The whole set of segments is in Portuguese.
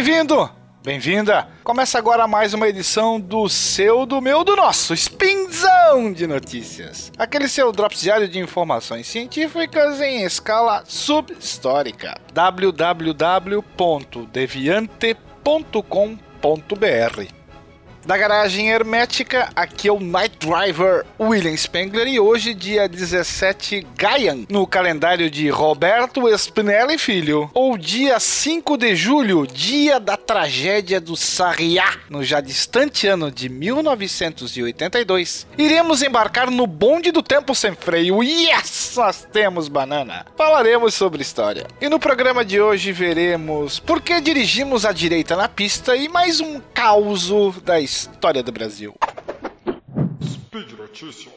Bem-vindo! Bem-vinda! Começa agora mais uma edição do seu, do meu, do nosso Spinzão de Notícias. Aquele seu drops diário de informações científicas em escala subhistórica. www.deviante.com.br da garagem hermética, aqui é o Night Driver William Spengler e hoje, dia 17 Gaian, no calendário de Roberto Spinelli Filho, ou dia 5 de julho, dia da tragédia do Sarriá, no já distante ano de 1982. Iremos embarcar no bonde do tempo sem freio. Yes! Nós temos banana. Falaremos sobre história. E no programa de hoje veremos por que dirigimos à direita na pista e mais um caos da história história do Brasil. Speed Notícias.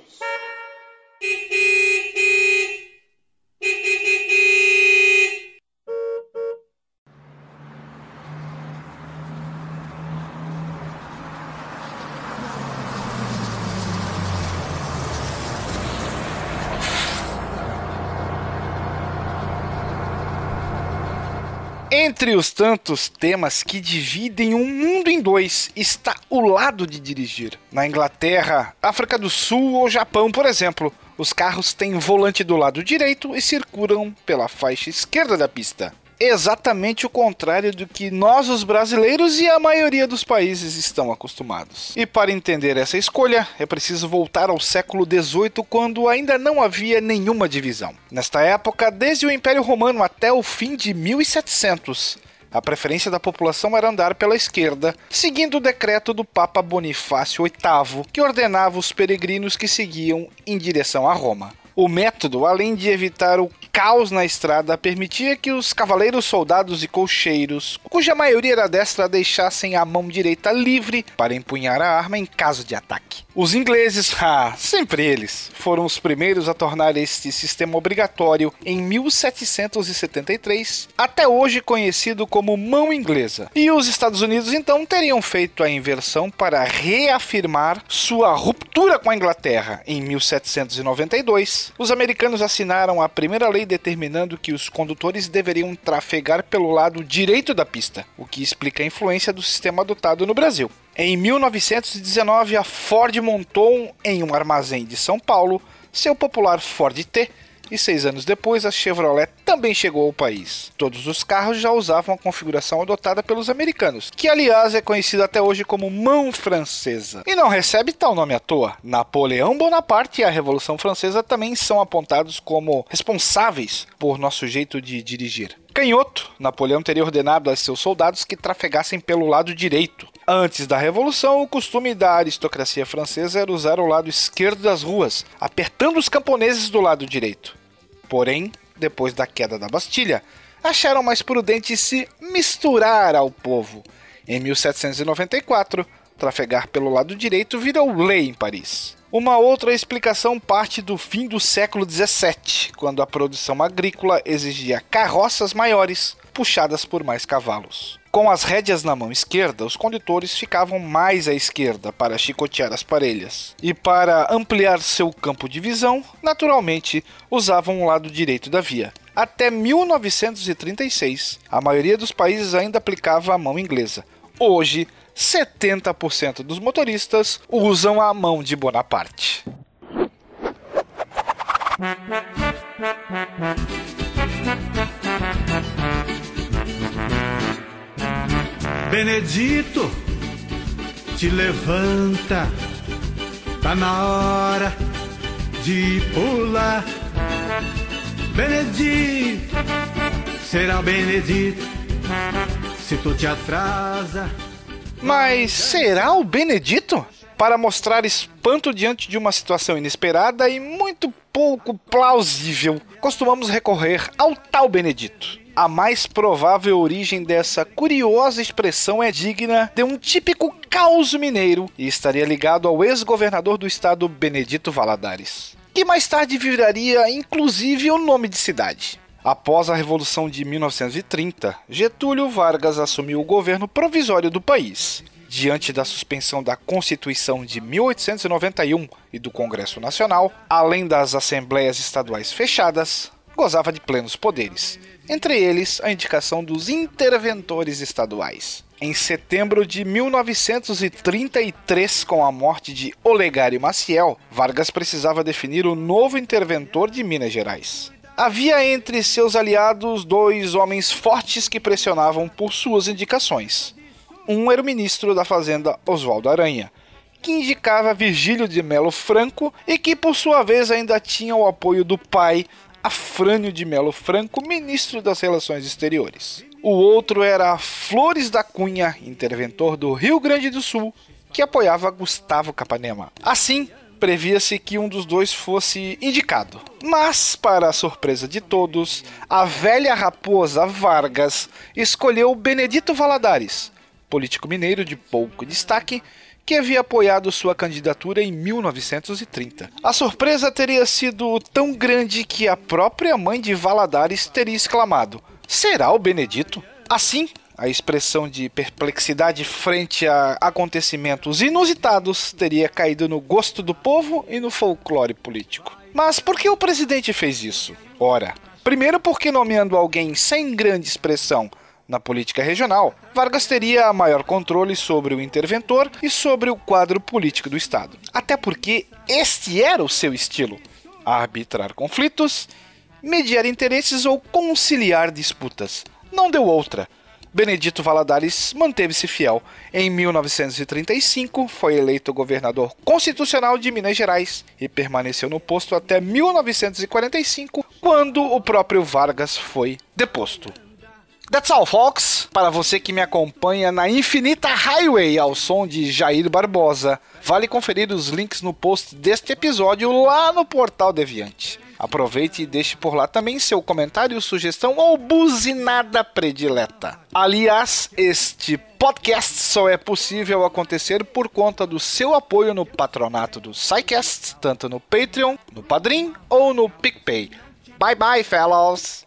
Entre os tantos temas que dividem o mundo em dois está o lado de dirigir. Na Inglaterra, África do Sul ou Japão, por exemplo, os carros têm volante do lado direito e circulam pela faixa esquerda da pista exatamente o contrário do que nós, os brasileiros e a maioria dos países estão acostumados. E para entender essa escolha, é preciso voltar ao século XVIII, quando ainda não havia nenhuma divisão. Nesta época, desde o Império Romano até o fim de 1700, a preferência da população era andar pela esquerda, seguindo o decreto do Papa Bonifácio VIII, que ordenava os peregrinos que seguiam em direção a Roma. O método, além de evitar o caos na estrada, permitia que os cavaleiros, soldados e colcheiros, cuja maioria era destra, deixassem a mão direita livre para empunhar a arma em caso de ataque. Os ingleses, ah, sempre eles, foram os primeiros a tornar este sistema obrigatório em 1773, até hoje conhecido como mão inglesa. E os Estados Unidos então teriam feito a inversão para reafirmar sua ruptura com a Inglaterra em 1792 os americanos assinaram a primeira lei determinando que os condutores deveriam trafegar pelo lado direito da pista, o que explica a influência do sistema adotado no Brasil. Em 1919, a Ford montou em um armazém de São Paulo seu popular Ford T, e seis anos depois a Chevrolet também chegou ao país. Todos os carros já usavam a configuração adotada pelos americanos, que aliás é conhecida até hoje como mão francesa. E não recebe tal nome à toa. Napoleão Bonaparte e a Revolução Francesa também são apontados como responsáveis por nosso jeito de dirigir. Canhoto, Napoleão teria ordenado a seus soldados que trafegassem pelo lado direito. Antes da Revolução, o costume da aristocracia francesa era usar o lado esquerdo das ruas, apertando os camponeses do lado direito. Porém, depois da queda da Bastilha, acharam mais prudente se misturar ao povo. Em 1794, trafegar pelo lado direito virou lei em Paris. Uma outra explicação parte do fim do século XVII, quando a produção agrícola exigia carroças maiores, puxadas por mais cavalos. Com as rédeas na mão esquerda, os condutores ficavam mais à esquerda para chicotear as parelhas. E para ampliar seu campo de visão, naturalmente usavam o lado direito da via. Até 1936, a maioria dos países ainda aplicava a mão inglesa. Hoje, 70% dos motoristas usam a mão de Bonaparte. Benedito, te levanta, tá na hora de pular. Benedito, será Benedito, se tu te atrasa. Mas será o Benedito? Para mostrar espanto diante de uma situação inesperada e muito pouco plausível, costumamos recorrer ao tal Benedito. A mais provável origem dessa curiosa expressão é digna de um típico caos mineiro e estaria ligado ao ex-governador do estado Benedito Valadares, que mais tarde viraria inclusive o nome de cidade. Após a Revolução de 1930, Getúlio Vargas assumiu o governo provisório do país. Diante da suspensão da Constituição de 1891 e do Congresso Nacional, além das assembleias estaduais fechadas, gozava de plenos poderes, entre eles a indicação dos interventores estaduais. Em setembro de 1933, com a morte de Olegário Maciel, Vargas precisava definir o novo interventor de Minas Gerais. Havia entre seus aliados dois homens fortes que pressionavam por suas indicações. Um era o ministro da Fazenda Oswaldo Aranha, que indicava Virgílio de Melo Franco e que, por sua vez, ainda tinha o apoio do pai, Afrânio de Melo Franco, ministro das Relações Exteriores. O outro era Flores da Cunha, interventor do Rio Grande do Sul, que apoiava Gustavo Capanema. Assim, previa-se que um dos dois fosse indicado. Mas, para a surpresa de todos, a velha raposa Vargas escolheu Benedito Valadares, político mineiro de pouco destaque, que havia apoiado sua candidatura em 1930. A surpresa teria sido tão grande que a própria mãe de Valadares teria exclamado: Será o Benedito? Assim, a expressão de perplexidade frente a acontecimentos inusitados teria caído no gosto do povo e no folclore político. Mas por que o presidente fez isso? Ora, primeiro porque nomeando alguém sem grande expressão na política regional, Vargas teria maior controle sobre o interventor e sobre o quadro político do Estado. Até porque este era o seu estilo: arbitrar conflitos, mediar interesses ou conciliar disputas. Não deu outra. Benedito Valadares manteve-se fiel. Em 1935, foi eleito governador constitucional de Minas Gerais e permaneceu no posto até 1945, quando o próprio Vargas foi deposto. That's all, folks. Para você que me acompanha na infinita highway ao som de Jair Barbosa, vale conferir os links no post deste episódio lá no portal Deviante. Aproveite e deixe por lá também seu comentário, sugestão ou buzinada predileta. Aliás, este podcast só é possível acontecer por conta do seu apoio no patronato do SciCast, tanto no Patreon, no Padrim ou no PicPay. Bye bye, fellows!